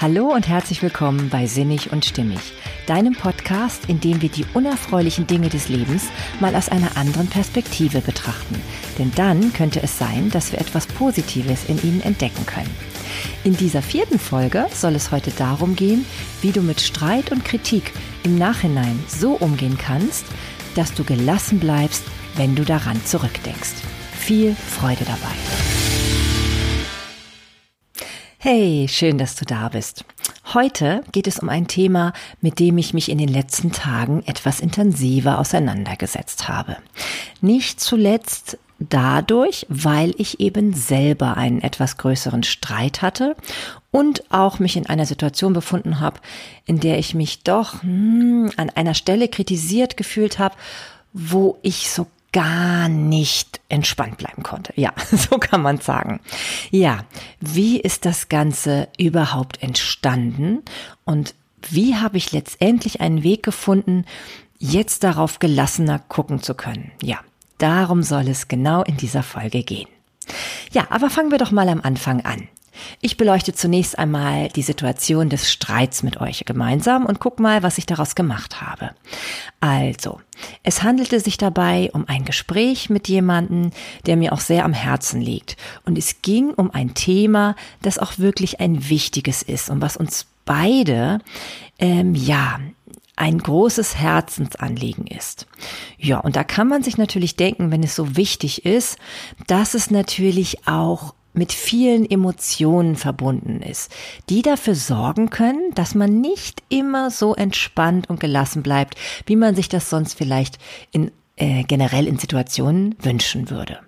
Hallo und herzlich willkommen bei Sinnig und Stimmig, deinem Podcast, in dem wir die unerfreulichen Dinge des Lebens mal aus einer anderen Perspektive betrachten. Denn dann könnte es sein, dass wir etwas Positives in ihnen entdecken können. In dieser vierten Folge soll es heute darum gehen, wie du mit Streit und Kritik im Nachhinein so umgehen kannst, dass du gelassen bleibst, wenn du daran zurückdenkst. Viel Freude dabei. Hey, schön, dass du da bist. Heute geht es um ein Thema, mit dem ich mich in den letzten Tagen etwas intensiver auseinandergesetzt habe. Nicht zuletzt dadurch, weil ich eben selber einen etwas größeren Streit hatte und auch mich in einer Situation befunden habe, in der ich mich doch hm, an einer Stelle kritisiert gefühlt habe, wo ich so gar nicht entspannt bleiben konnte. Ja, so kann man sagen. Ja, wie ist das Ganze überhaupt entstanden und wie habe ich letztendlich einen Weg gefunden, jetzt darauf gelassener gucken zu können? Ja, darum soll es genau in dieser Folge gehen. Ja, aber fangen wir doch mal am Anfang an. Ich beleuchte zunächst einmal die Situation des Streits mit euch gemeinsam und guck mal, was ich daraus gemacht habe. Also, es handelte sich dabei um ein Gespräch mit jemandem, der mir auch sehr am Herzen liegt. Und es ging um ein Thema, das auch wirklich ein wichtiges ist und was uns beide, ähm, ja, ein großes Herzensanliegen ist. Ja, und da kann man sich natürlich denken, wenn es so wichtig ist, dass es natürlich auch mit vielen Emotionen verbunden ist, die dafür sorgen können, dass man nicht immer so entspannt und gelassen bleibt, wie man sich das sonst vielleicht in, äh, generell in Situationen wünschen würde.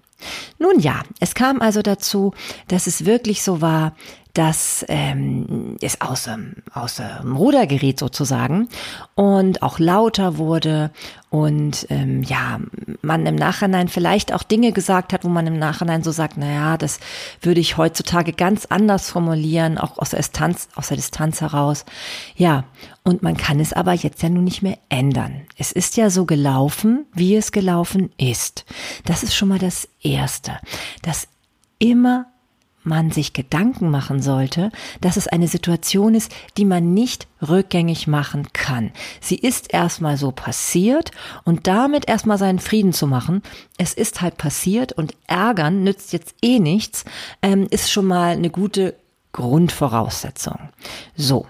Nun ja, es kam also dazu, dass es wirklich so war, dass ähm, es aus, aus dem Ruder geriet sozusagen und auch lauter wurde und ähm, ja, man im Nachhinein vielleicht auch Dinge gesagt hat, wo man im Nachhinein so sagt, naja, das würde ich heutzutage ganz anders formulieren, auch aus der Distanz, aus der Distanz heraus. Ja, und man kann es aber jetzt ja nun nicht mehr ändern. Es ist ja so gelaufen, wie es gelaufen ist. Das ist schon mal das Erste. Das immer man sich Gedanken machen sollte, dass es eine Situation ist, die man nicht rückgängig machen kann. Sie ist erstmal so passiert und damit erstmal seinen Frieden zu machen. Es ist halt passiert und ärgern nützt jetzt eh nichts, ähm, ist schon mal eine gute Grundvoraussetzung. So,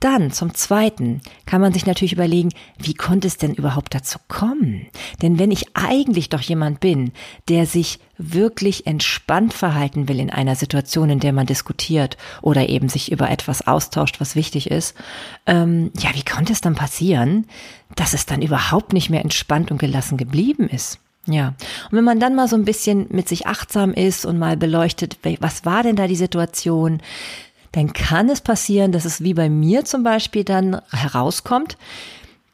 dann zum Zweiten kann man sich natürlich überlegen, wie konnte es denn überhaupt dazu kommen? Denn wenn ich eigentlich doch jemand bin, der sich wirklich entspannt verhalten will in einer Situation, in der man diskutiert oder eben sich über etwas austauscht, was wichtig ist, ähm, ja, wie konnte es dann passieren, dass es dann überhaupt nicht mehr entspannt und gelassen geblieben ist? Ja, und wenn man dann mal so ein bisschen mit sich achtsam ist und mal beleuchtet, was war denn da die Situation, dann kann es passieren, dass es wie bei mir zum Beispiel dann herauskommt,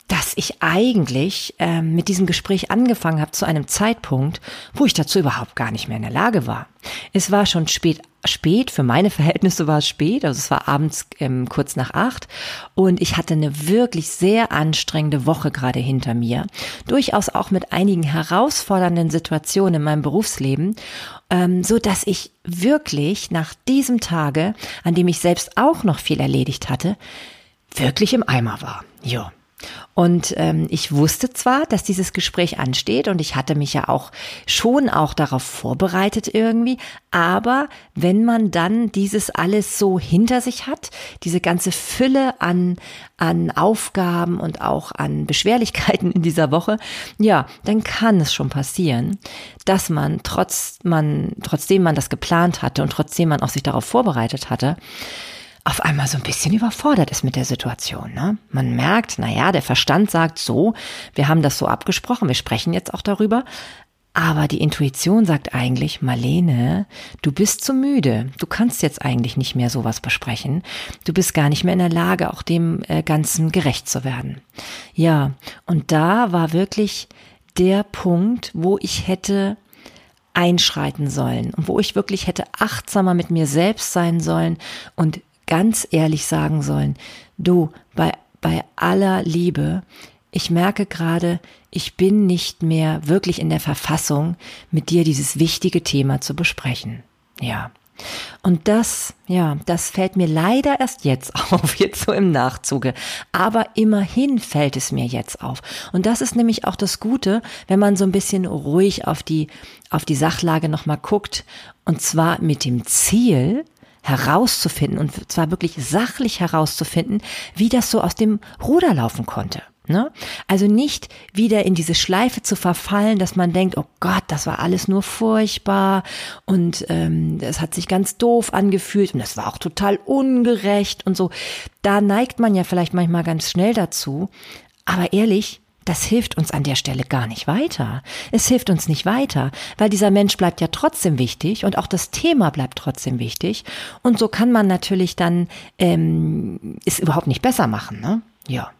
dass ich eigentlich ähm, mit diesem Gespräch angefangen habe zu einem Zeitpunkt, wo ich dazu überhaupt gar nicht mehr in der Lage war. Es war schon spät, spät, für meine Verhältnisse war es spät, also es war abends ähm, kurz nach acht und ich hatte eine wirklich sehr anstrengende Woche gerade hinter mir, durchaus auch mit einigen herausfordernden Situationen in meinem Berufsleben, ähm, so dass ich wirklich nach diesem Tage, an dem ich selbst auch noch viel erledigt hatte, wirklich im Eimer war. Ja. Und ähm, ich wusste zwar, dass dieses Gespräch ansteht und ich hatte mich ja auch schon auch darauf vorbereitet irgendwie, aber wenn man dann dieses alles so hinter sich hat, diese ganze Fülle an, an Aufgaben und auch an Beschwerlichkeiten in dieser Woche, ja, dann kann es schon passieren, dass man trotz man, trotzdem man das geplant hatte und trotzdem man auch sich darauf vorbereitet hatte, auf einmal so ein bisschen überfordert ist mit der Situation. Ne? Man merkt, na ja, der Verstand sagt so, wir haben das so abgesprochen, wir sprechen jetzt auch darüber. Aber die Intuition sagt eigentlich, Marlene, du bist zu müde. Du kannst jetzt eigentlich nicht mehr sowas besprechen. Du bist gar nicht mehr in der Lage, auch dem äh, Ganzen gerecht zu werden. Ja, und da war wirklich der Punkt, wo ich hätte einschreiten sollen und wo ich wirklich hätte achtsamer mit mir selbst sein sollen und ganz ehrlich sagen sollen, du, bei, bei aller Liebe, ich merke gerade, ich bin nicht mehr wirklich in der Verfassung, mit dir dieses wichtige Thema zu besprechen. Ja, Und das, ja, das fällt mir leider erst jetzt auf, jetzt so im Nachzuge. Aber immerhin fällt es mir jetzt auf. Und das ist nämlich auch das Gute, wenn man so ein bisschen ruhig auf die, auf die Sachlage nochmal guckt. Und zwar mit dem Ziel, herauszufinden und zwar wirklich sachlich herauszufinden, wie das so aus dem Ruder laufen konnte. Ne? Also nicht wieder in diese Schleife zu verfallen, dass man denkt, oh Gott, das war alles nur furchtbar und ähm, es hat sich ganz doof angefühlt und das war auch total ungerecht und so. Da neigt man ja vielleicht manchmal ganz schnell dazu. Aber ehrlich, das hilft uns an der Stelle gar nicht weiter. Es hilft uns nicht weiter, weil dieser Mensch bleibt ja trotzdem wichtig und auch das Thema bleibt trotzdem wichtig. Und so kann man natürlich dann ähm, es überhaupt nicht besser machen. Ne? Ja.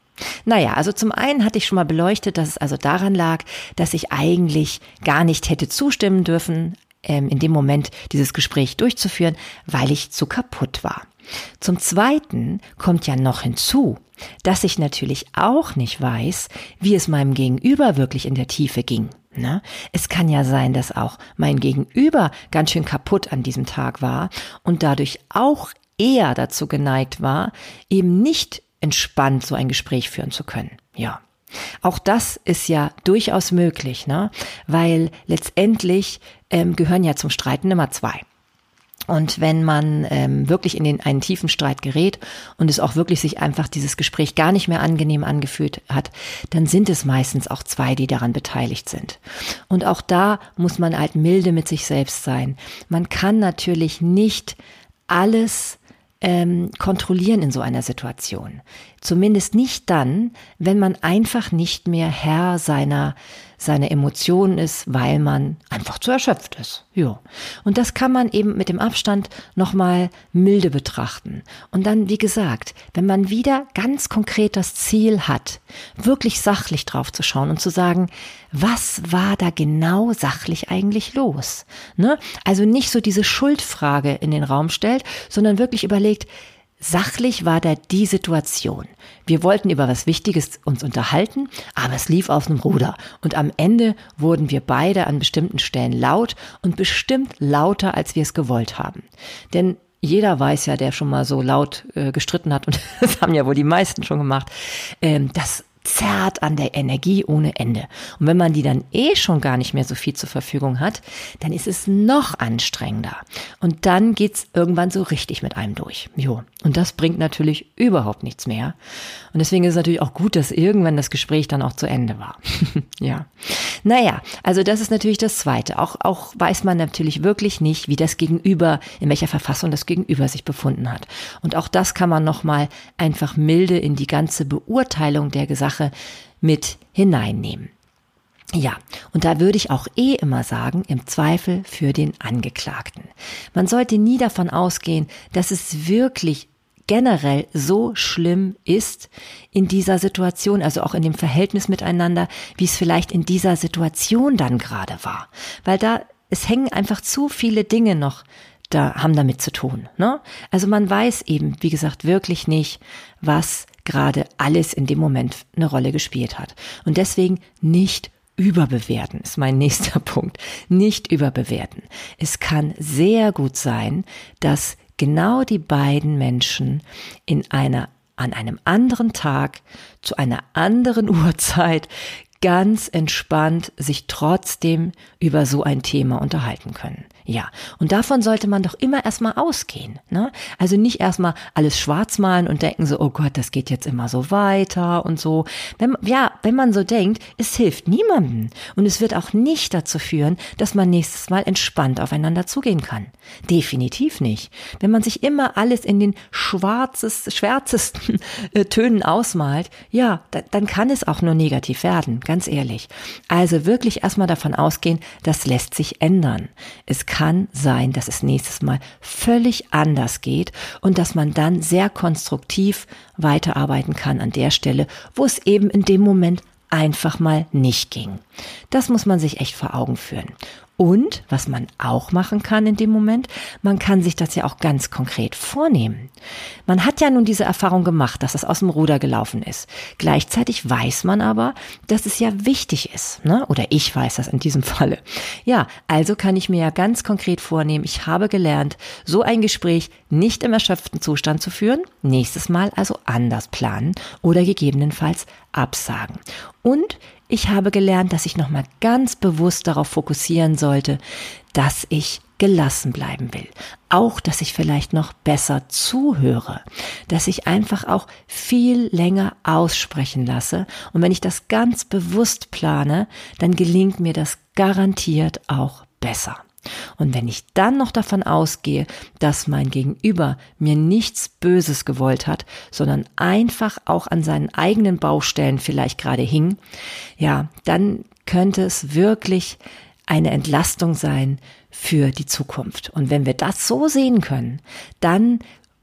Naja, also zum einen hatte ich schon mal beleuchtet, dass es also daran lag, dass ich eigentlich gar nicht hätte zustimmen dürfen, ähm, in dem Moment dieses Gespräch durchzuführen, weil ich zu kaputt war. Zum Zweiten kommt ja noch hinzu, dass ich natürlich auch nicht weiß, wie es meinem Gegenüber wirklich in der Tiefe ging. Ne? Es kann ja sein, dass auch mein Gegenüber ganz schön kaputt an diesem Tag war und dadurch auch eher dazu geneigt war, eben nicht entspannt so ein Gespräch führen zu können. Ja. Auch das ist ja durchaus möglich, ne? weil letztendlich ähm, gehören ja zum Streiten immer zwei. Und wenn man ähm, wirklich in den, einen tiefen Streit gerät und es auch wirklich sich einfach dieses Gespräch gar nicht mehr angenehm angefühlt hat, dann sind es meistens auch zwei, die daran beteiligt sind. Und auch da muss man halt milde mit sich selbst sein. Man kann natürlich nicht alles ähm, kontrollieren in so einer Situation. Zumindest nicht dann, wenn man einfach nicht mehr Herr seiner seine Emotionen ist, weil man einfach zu erschöpft ist. Ja. Und das kann man eben mit dem Abstand nochmal milde betrachten. Und dann, wie gesagt, wenn man wieder ganz konkret das Ziel hat, wirklich sachlich drauf zu schauen und zu sagen, was war da genau sachlich eigentlich los? Ne? Also nicht so diese Schuldfrage in den Raum stellt, sondern wirklich überlegt, Sachlich war da die Situation. Wir wollten über was Wichtiges uns unterhalten, aber es lief auf dem Ruder. Und am Ende wurden wir beide an bestimmten Stellen laut und bestimmt lauter, als wir es gewollt haben. Denn jeder weiß ja, der schon mal so laut äh, gestritten hat, und das haben ja wohl die meisten schon gemacht, ähm, dass zerrt an der Energie ohne Ende. Und wenn man die dann eh schon gar nicht mehr so viel zur Verfügung hat, dann ist es noch anstrengender. Und dann geht's irgendwann so richtig mit einem durch. Jo. Und das bringt natürlich überhaupt nichts mehr. Und deswegen ist es natürlich auch gut, dass irgendwann das Gespräch dann auch zu Ende war. ja. Naja, also das ist natürlich das Zweite. Auch, auch weiß man natürlich wirklich nicht, wie das Gegenüber, in welcher Verfassung das Gegenüber sich befunden hat. Und auch das kann man nochmal einfach milde in die ganze Beurteilung der Sache mit hineinnehmen. Ja, und da würde ich auch eh immer sagen, im Zweifel für den Angeklagten. Man sollte nie davon ausgehen, dass es wirklich generell so schlimm ist in dieser Situation, also auch in dem Verhältnis miteinander, wie es vielleicht in dieser Situation dann gerade war. Weil da, es hängen einfach zu viele Dinge noch da haben damit zu tun. Ne? Also man weiß eben, wie gesagt, wirklich nicht, was gerade alles in dem Moment eine Rolle gespielt hat. Und deswegen nicht überbewerten ist mein nächster Punkt. Nicht überbewerten. Es kann sehr gut sein, dass genau die beiden Menschen in einer an einem anderen Tag zu einer anderen Uhrzeit ganz entspannt sich trotzdem über so ein Thema unterhalten können. Ja, und davon sollte man doch immer erstmal ausgehen. Ne? Also nicht erstmal alles schwarz malen und denken so, oh Gott, das geht jetzt immer so weiter und so. Wenn, ja, wenn man so denkt, es hilft niemandem. Und es wird auch nicht dazu führen, dass man nächstes Mal entspannt aufeinander zugehen kann. Definitiv nicht. Wenn man sich immer alles in den schwarzest, schwärzesten äh, Tönen ausmalt, ja, da, dann kann es auch nur negativ werden ganz ehrlich. Also wirklich erstmal davon ausgehen, das lässt sich ändern. Es kann sein, dass es nächstes Mal völlig anders geht und dass man dann sehr konstruktiv weiterarbeiten kann an der Stelle, wo es eben in dem Moment einfach mal nicht ging. Das muss man sich echt vor Augen führen. Und was man auch machen kann in dem Moment, man kann sich das ja auch ganz konkret vornehmen. Man hat ja nun diese Erfahrung gemacht, dass das aus dem Ruder gelaufen ist. Gleichzeitig weiß man aber, dass es ja wichtig ist, ne? Oder ich weiß das in diesem Falle. Ja, also kann ich mir ja ganz konkret vornehmen, ich habe gelernt, so ein Gespräch nicht im erschöpften Zustand zu führen, nächstes Mal also anders planen oder gegebenenfalls absagen. Und ich habe gelernt, dass ich nochmal ganz bewusst darauf fokussieren sollte, dass ich gelassen bleiben will. Auch, dass ich vielleicht noch besser zuhöre, dass ich einfach auch viel länger aussprechen lasse. Und wenn ich das ganz bewusst plane, dann gelingt mir das garantiert auch besser. Und wenn ich dann noch davon ausgehe, dass mein Gegenüber mir nichts Böses gewollt hat, sondern einfach auch an seinen eigenen Baustellen vielleicht gerade hing, ja, dann könnte es wirklich eine Entlastung sein für die Zukunft. Und wenn wir das so sehen können, dann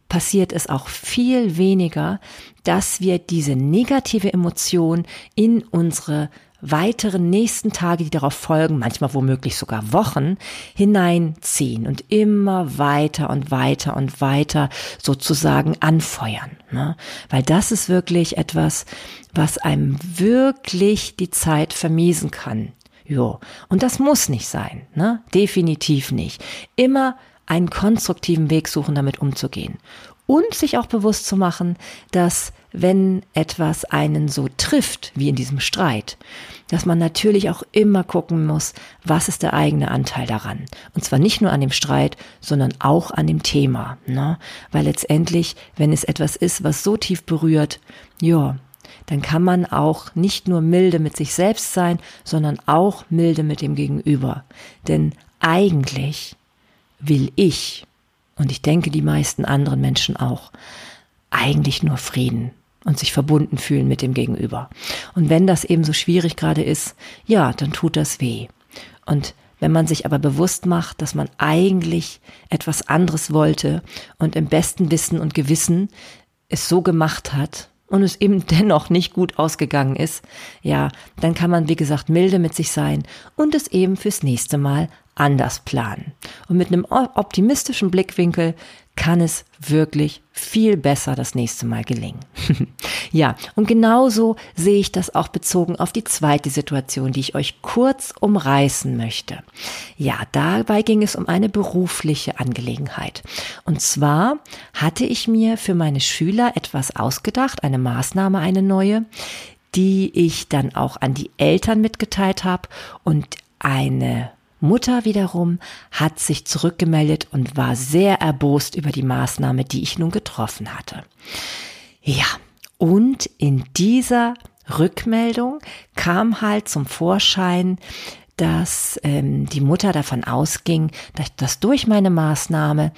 passiert es auch viel weniger, dass wir diese negative Emotion in unsere weiteren nächsten Tage, die darauf folgen, manchmal womöglich sogar Wochen, hineinziehen und immer weiter und weiter und weiter sozusagen anfeuern. Ne? Weil das ist wirklich etwas, was einem wirklich die Zeit vermiesen kann. Jo. Und das muss nicht sein, ne? Definitiv nicht. Immer einen konstruktiven Weg suchen, damit umzugehen und sich auch bewusst zu machen, dass wenn etwas einen so trifft, wie in diesem Streit, dass man natürlich auch immer gucken muss, was ist der eigene Anteil daran. Und zwar nicht nur an dem Streit, sondern auch an dem Thema. Ne? Weil letztendlich, wenn es etwas ist, was so tief berührt, ja, dann kann man auch nicht nur milde mit sich selbst sein, sondern auch milde mit dem Gegenüber. Denn eigentlich will ich und ich denke die meisten anderen Menschen auch, eigentlich nur Frieden und sich verbunden fühlen mit dem Gegenüber. Und wenn das eben so schwierig gerade ist, ja, dann tut das weh. Und wenn man sich aber bewusst macht, dass man eigentlich etwas anderes wollte und im besten Wissen und Gewissen es so gemacht hat und es eben dennoch nicht gut ausgegangen ist, ja, dann kann man, wie gesagt, milde mit sich sein und es eben fürs nächste Mal anders planen. Und mit einem optimistischen Blickwinkel kann es wirklich viel besser das nächste Mal gelingen. ja, und genauso sehe ich das auch bezogen auf die zweite Situation, die ich euch kurz umreißen möchte. Ja, dabei ging es um eine berufliche Angelegenheit. Und zwar hatte ich mir für meine Schüler etwas ausgedacht, eine Maßnahme, eine neue, die ich dann auch an die Eltern mitgeteilt habe und eine Mutter wiederum hat sich zurückgemeldet und war sehr erbost über die Maßnahme, die ich nun getroffen hatte. Ja, und in dieser Rückmeldung kam halt zum Vorschein, dass ähm, die Mutter davon ausging, dass, dass durch meine Maßnahme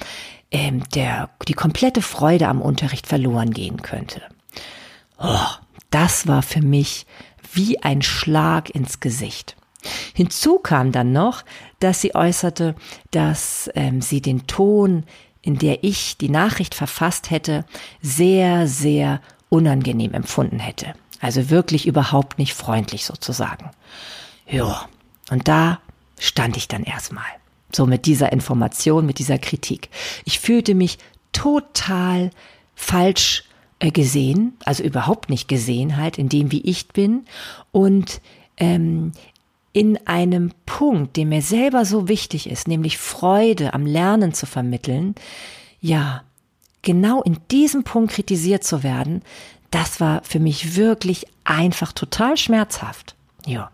ähm, der, die komplette Freude am Unterricht verloren gehen könnte. Oh, das war für mich wie ein Schlag ins Gesicht. Hinzu kam dann noch, dass sie äußerte, dass ähm, sie den Ton, in der ich die Nachricht verfasst hätte, sehr, sehr unangenehm empfunden hätte. Also wirklich überhaupt nicht freundlich sozusagen. Ja, und da stand ich dann erstmal. So mit dieser Information, mit dieser Kritik. Ich fühlte mich total falsch äh, gesehen, also überhaupt nicht gesehen halt in dem, wie ich bin. Und ähm, in einem Punkt, der mir selber so wichtig ist, nämlich Freude am Lernen zu vermitteln, ja, genau in diesem Punkt kritisiert zu werden, das war für mich wirklich einfach total schmerzhaft. Ja.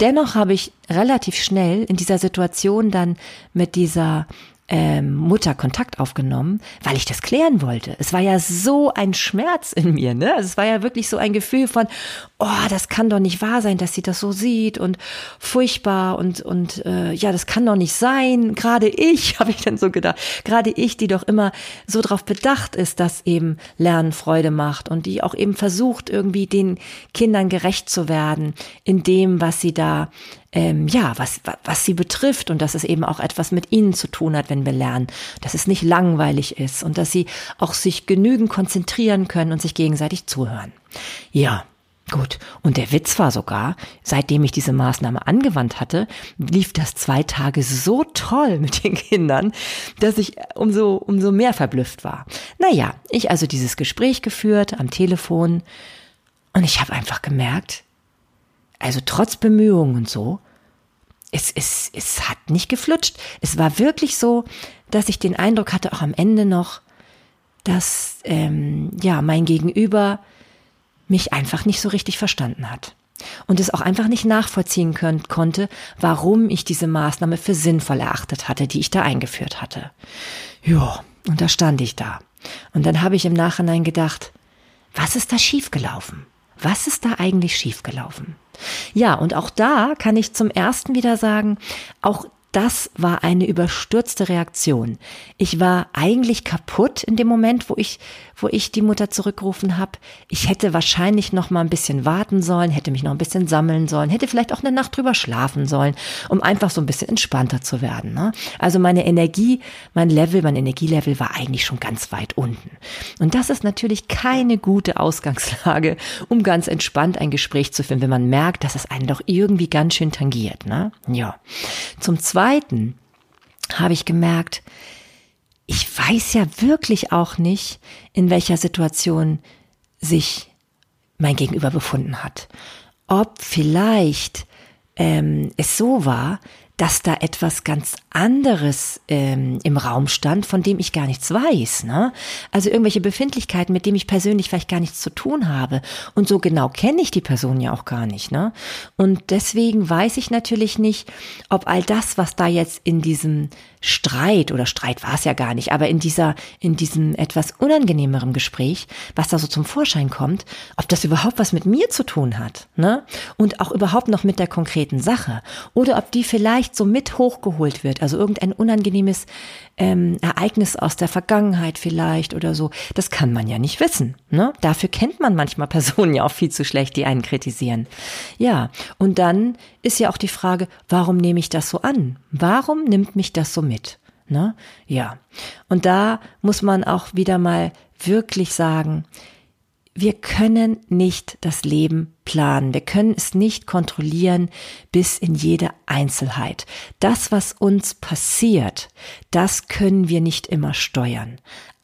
Dennoch habe ich relativ schnell in dieser Situation dann mit dieser ähm, Mutter Kontakt aufgenommen, weil ich das klären wollte. Es war ja so ein Schmerz in mir, ne? Also es war ja wirklich so ein Gefühl von, oh, das kann doch nicht wahr sein, dass sie das so sieht und furchtbar und und äh, ja, das kann doch nicht sein. Gerade ich, habe ich dann so gedacht, gerade ich, die doch immer so darauf bedacht ist, dass eben Lernen Freude macht und die auch eben versucht irgendwie den Kindern gerecht zu werden in dem, was sie da ähm, ja, was, was sie betrifft und dass es eben auch etwas mit ihnen zu tun hat, wenn wir lernen, dass es nicht langweilig ist und dass sie auch sich genügend konzentrieren können und sich gegenseitig zuhören. Ja, Gut, und der Witz war sogar, seitdem ich diese Maßnahme angewandt hatte, lief das zwei Tage so toll mit den Kindern, dass ich umso, umso mehr verblüfft war. Naja, ich also dieses Gespräch geführt am Telefon und ich habe einfach gemerkt, also trotz Bemühungen und so, es, es, es hat nicht geflutscht. Es war wirklich so, dass ich den Eindruck hatte, auch am Ende noch, dass ähm, ja mein Gegenüber mich einfach nicht so richtig verstanden hat und es auch einfach nicht nachvollziehen können, konnte, warum ich diese Maßnahme für sinnvoll erachtet hatte, die ich da eingeführt hatte. Ja, und da stand ich da. Und dann habe ich im Nachhinein gedacht, was ist da schiefgelaufen? Was ist da eigentlich schiefgelaufen? Ja, und auch da kann ich zum ersten wieder sagen, auch das war eine überstürzte Reaktion. Ich war eigentlich kaputt in dem Moment, wo ich, wo ich die Mutter zurückgerufen habe. Ich hätte wahrscheinlich noch mal ein bisschen warten sollen, hätte mich noch ein bisschen sammeln sollen, hätte vielleicht auch eine Nacht drüber schlafen sollen, um einfach so ein bisschen entspannter zu werden. Ne? Also meine Energie, mein Level, mein Energielevel war eigentlich schon ganz weit unten. Und das ist natürlich keine gute Ausgangslage, um ganz entspannt ein Gespräch zu finden, wenn man merkt, dass es einen doch irgendwie ganz schön tangiert. Ne? Ja. Zum Zweiten Zweiten habe ich gemerkt, ich weiß ja wirklich auch nicht, in welcher Situation sich mein Gegenüber befunden hat. Ob vielleicht ähm, es so war, dass da etwas ganz anderes ähm, im Raum stand, von dem ich gar nichts weiß. Ne? Also irgendwelche Befindlichkeiten, mit denen ich persönlich vielleicht gar nichts zu tun habe. Und so genau kenne ich die Person ja auch gar nicht. Ne? Und deswegen weiß ich natürlich nicht, ob all das, was da jetzt in diesem Streit oder Streit war es ja gar nicht, aber in dieser, in diesem etwas unangenehmeren Gespräch, was da so zum Vorschein kommt, ob das überhaupt was mit mir zu tun hat, ne? Und auch überhaupt noch mit der konkreten Sache. Oder ob die vielleicht so mit hochgeholt wird, also irgendein unangenehmes ähm, Ereignis aus der Vergangenheit vielleicht oder so. Das kann man ja nicht wissen. Ne? Dafür kennt man manchmal Personen ja auch viel zu schlecht, die einen kritisieren. Ja, und dann ist ja auch die Frage, warum nehme ich das so an? Warum nimmt mich das so mit? Ne? Ja. Und da muss man auch wieder mal wirklich sagen, wir können nicht das Leben planen. Wir können es nicht kontrollieren bis in jede Einzelheit. Das, was uns passiert, das können wir nicht immer steuern.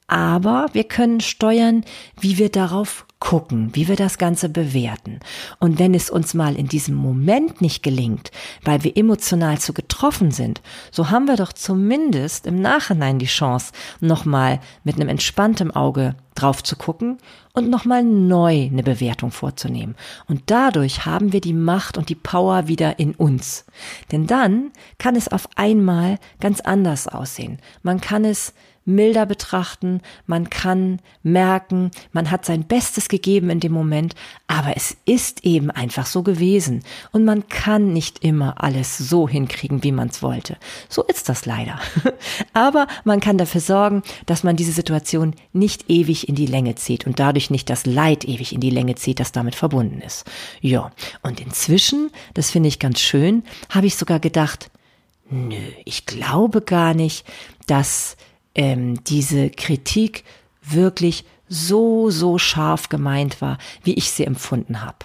Aber wir können steuern, wie wir darauf gucken, wie wir das Ganze bewerten. Und wenn es uns mal in diesem Moment nicht gelingt, weil wir emotional zu getroffen sind, so haben wir doch zumindest im Nachhinein die Chance, nochmal mit einem entspannten Auge drauf zu gucken und nochmal neu eine Bewertung vorzunehmen. Und dadurch haben wir die Macht und die Power wieder in uns. Denn dann kann es auf einmal ganz anders aussehen. Man kann es milder betrachten, man kann merken, man hat sein Bestes gegeben in dem Moment, aber es ist eben einfach so gewesen und man kann nicht immer alles so hinkriegen, wie man es wollte. So ist das leider. aber man kann dafür sorgen, dass man diese Situation nicht ewig in die Länge zieht und dadurch nicht das Leid ewig in die Länge zieht, das damit verbunden ist. Ja, und inzwischen, das finde ich ganz schön, habe ich sogar gedacht, nö, ich glaube gar nicht, dass ähm, diese Kritik wirklich so, so scharf gemeint war, wie ich sie empfunden habe.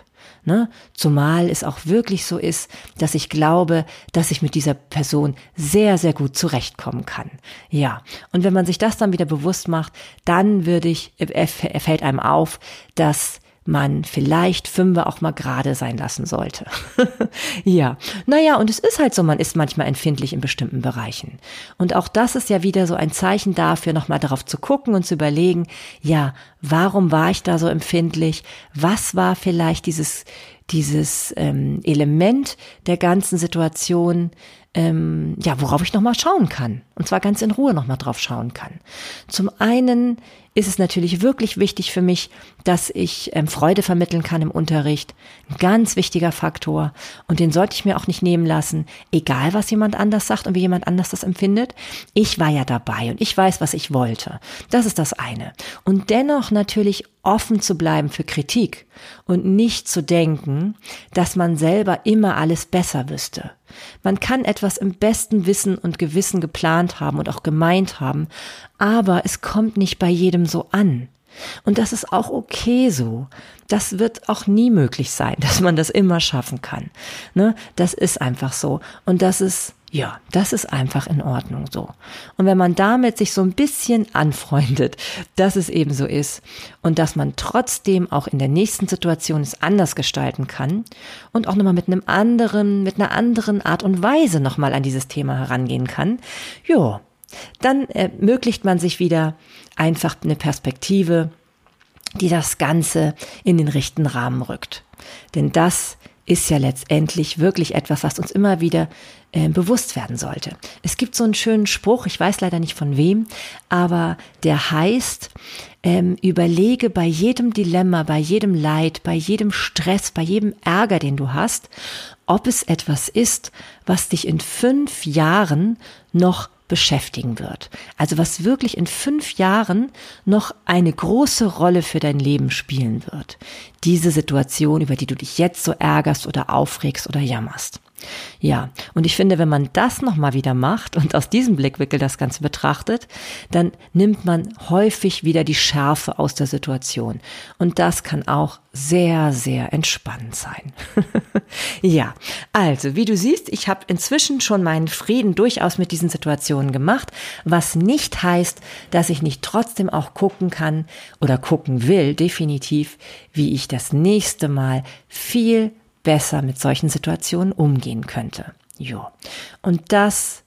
Ne? Zumal es auch wirklich so ist, dass ich glaube, dass ich mit dieser Person sehr, sehr gut zurechtkommen kann. Ja. Und wenn man sich das dann wieder bewusst macht, dann würde ich, er fällt einem auf, dass man vielleicht Fünfe auch mal gerade sein lassen sollte. ja, naja, und es ist halt so, man ist manchmal empfindlich in bestimmten Bereichen. Und auch das ist ja wieder so ein Zeichen dafür, nochmal darauf zu gucken und zu überlegen, ja, warum war ich da so empfindlich? Was war vielleicht dieses, dieses ähm, Element der ganzen Situation, ähm, ja, worauf ich nochmal schauen kann. Und zwar ganz in Ruhe nochmal drauf schauen kann. Zum einen ist es natürlich wirklich wichtig für mich, dass ich ähm, Freude vermitteln kann im Unterricht. Ein ganz wichtiger Faktor. Und den sollte ich mir auch nicht nehmen lassen, egal was jemand anders sagt und wie jemand anders das empfindet. Ich war ja dabei und ich weiß, was ich wollte. Das ist das eine. Und dennoch natürlich offen zu bleiben für Kritik und nicht zu denken, dass man selber immer alles besser wüsste. Man kann etwas im besten Wissen und Gewissen geplant haben und auch gemeint haben, aber es kommt nicht bei jedem so an. Und das ist auch okay so. Das wird auch nie möglich sein, dass man das immer schaffen kann. Ne? Das ist einfach so. Und das ist, ja, das ist einfach in Ordnung so. Und wenn man damit sich so ein bisschen anfreundet, dass es eben so ist und dass man trotzdem auch in der nächsten Situation es anders gestalten kann und auch nochmal mit einem anderen, mit einer anderen Art und Weise nochmal an dieses Thema herangehen kann, ja, dann ermöglicht man sich wieder einfach eine Perspektive, die das Ganze in den richtigen Rahmen rückt. Denn das ist ja letztendlich wirklich etwas, was uns immer wieder äh, bewusst werden sollte. Es gibt so einen schönen Spruch, ich weiß leider nicht von wem, aber der heißt, ähm, überlege bei jedem Dilemma, bei jedem Leid, bei jedem Stress, bei jedem Ärger, den du hast, ob es etwas ist, was dich in fünf Jahren noch beschäftigen wird. Also was wirklich in fünf Jahren noch eine große Rolle für dein Leben spielen wird. Diese Situation, über die du dich jetzt so ärgerst oder aufregst oder jammerst. Ja, und ich finde, wenn man das nochmal wieder macht und aus diesem Blickwinkel das Ganze betrachtet, dann nimmt man häufig wieder die Schärfe aus der Situation. Und das kann auch sehr, sehr entspannend sein. ja, also, wie du siehst, ich habe inzwischen schon meinen Frieden durchaus mit diesen Situationen gemacht, was nicht heißt, dass ich nicht trotzdem auch gucken kann oder gucken will, definitiv, wie ich das nächste Mal viel besser mit solchen Situationen umgehen könnte. Jo. Und das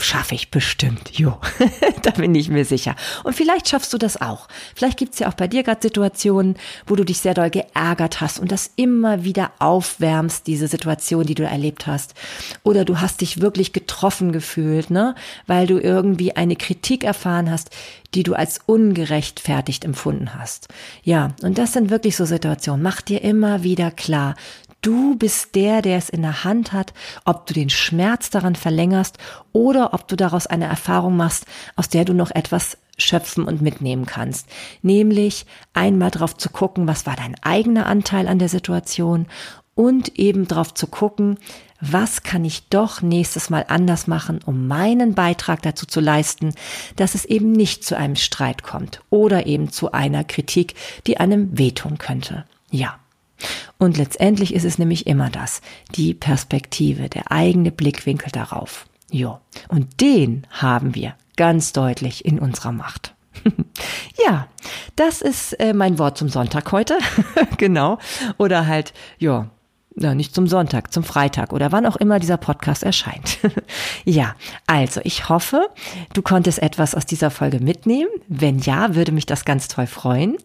schaffe ich bestimmt. Jo, da bin ich mir sicher. Und vielleicht schaffst du das auch. Vielleicht gibt's ja auch bei dir gerade Situationen, wo du dich sehr doll geärgert hast und das immer wieder aufwärmst, diese Situation, die du erlebt hast. Oder du hast dich wirklich getroffen gefühlt, ne? Weil du irgendwie eine Kritik erfahren hast, die du als ungerechtfertigt empfunden hast. Ja, und das sind wirklich so Situationen. Mach dir immer wieder klar, Du bist der, der es in der Hand hat, ob du den Schmerz daran verlängerst oder ob du daraus eine Erfahrung machst, aus der du noch etwas schöpfen und mitnehmen kannst. Nämlich einmal drauf zu gucken, was war dein eigener Anteil an der Situation und eben drauf zu gucken, was kann ich doch nächstes Mal anders machen, um meinen Beitrag dazu zu leisten, dass es eben nicht zu einem Streit kommt oder eben zu einer Kritik, die einem wehtun könnte. Ja. Und letztendlich ist es nämlich immer das, die Perspektive, der eigene Blickwinkel darauf. Jo. Und den haben wir ganz deutlich in unserer Macht. ja, das ist äh, mein Wort zum Sonntag heute. genau. Oder halt, ja, ja, nicht zum Sonntag, zum Freitag oder wann auch immer dieser Podcast erscheint. ja, also ich hoffe, du konntest etwas aus dieser Folge mitnehmen. Wenn ja, würde mich das ganz toll freuen.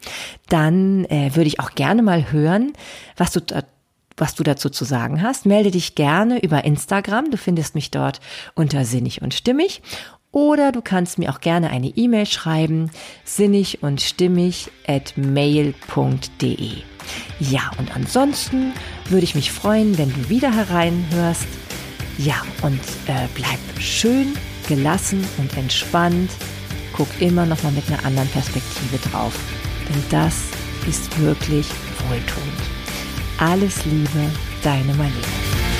Dann äh, würde ich auch gerne mal hören, was du was du dazu zu sagen hast. Melde dich gerne über Instagram. Du findest mich dort unter sinnig und stimmig. Oder du kannst mir auch gerne eine E-Mail schreiben, sinnig und stimmig at mail.de. Ja, und ansonsten würde ich mich freuen, wenn du wieder hereinhörst. Ja, und äh, bleib schön gelassen und entspannt. Guck immer noch mal mit einer anderen Perspektive drauf. Denn das ist wirklich wohltuend. Alles Liebe, deine Marlene.